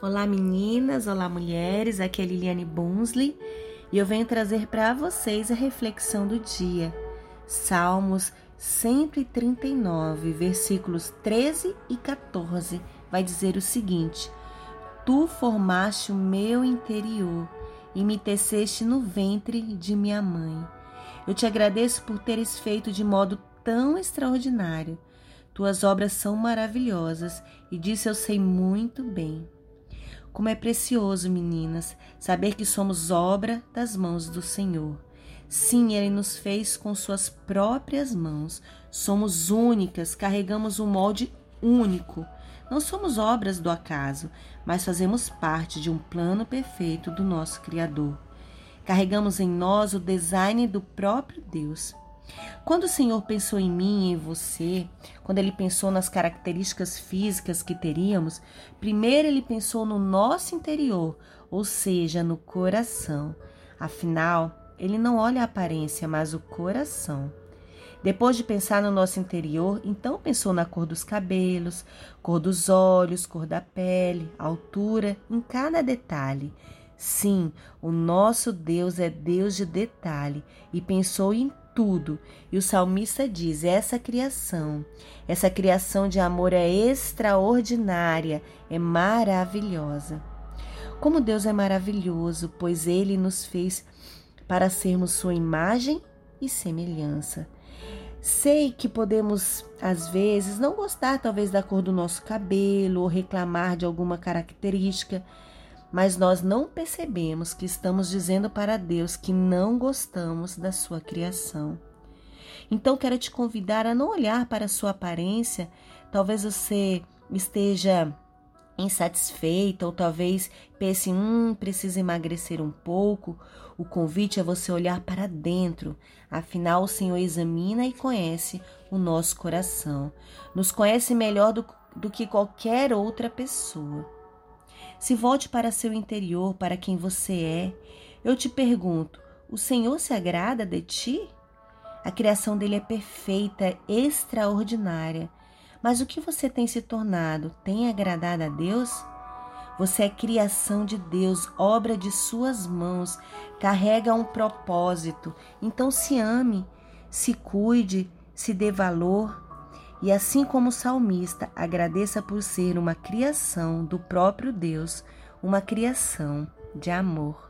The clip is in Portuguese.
Olá meninas, olá mulheres, aqui é Liliane Bunsley e eu venho trazer para vocês a reflexão do dia. Salmos 139, versículos 13 e 14, vai dizer o seguinte: Tu formaste o meu interior e me teceste no ventre de minha mãe. Eu te agradeço por teres feito de modo tão extraordinário. Tuas obras são maravilhosas e disso eu sei muito bem. Como é precioso, meninas, saber que somos obra das mãos do Senhor. Sim, Ele nos fez com Suas próprias mãos. Somos únicas, carregamos um molde único. Não somos obras do acaso, mas fazemos parte de um plano perfeito do nosso Criador. Carregamos em nós o design do próprio Deus. Quando o Senhor pensou em mim e em você, quando Ele pensou nas características físicas que teríamos, primeiro Ele pensou no nosso interior, ou seja, no coração. Afinal, Ele não olha a aparência, mas o coração. Depois de pensar no nosso interior, então pensou na cor dos cabelos, cor dos olhos, cor da pele, altura, em cada detalhe. Sim, o nosso Deus é Deus de detalhe e pensou em tudo. E o salmista diz: essa criação, essa criação de amor é extraordinária, é maravilhosa. Como Deus é maravilhoso, pois ele nos fez para sermos sua imagem e semelhança. Sei que podemos, às vezes, não gostar talvez da cor do nosso cabelo ou reclamar de alguma característica, mas nós não percebemos que estamos dizendo para Deus que não gostamos da sua criação. Então quero te convidar a não olhar para a sua aparência, talvez você esteja insatisfeita ou talvez pense, hum, precisa emagrecer um pouco, o convite é você olhar para dentro. Afinal, o Senhor examina e conhece o nosso coração. Nos conhece melhor do, do que qualquer outra pessoa. Se volte para seu interior, para quem você é. Eu te pergunto: o Senhor se agrada de ti? A criação dele é perfeita, extraordinária. Mas o que você tem se tornado? Tem agradado a Deus? Você é criação de Deus, obra de suas mãos, carrega um propósito. Então se ame, se cuide, se dê valor. E assim como o salmista, agradeça por ser uma criação do próprio Deus, uma criação de amor.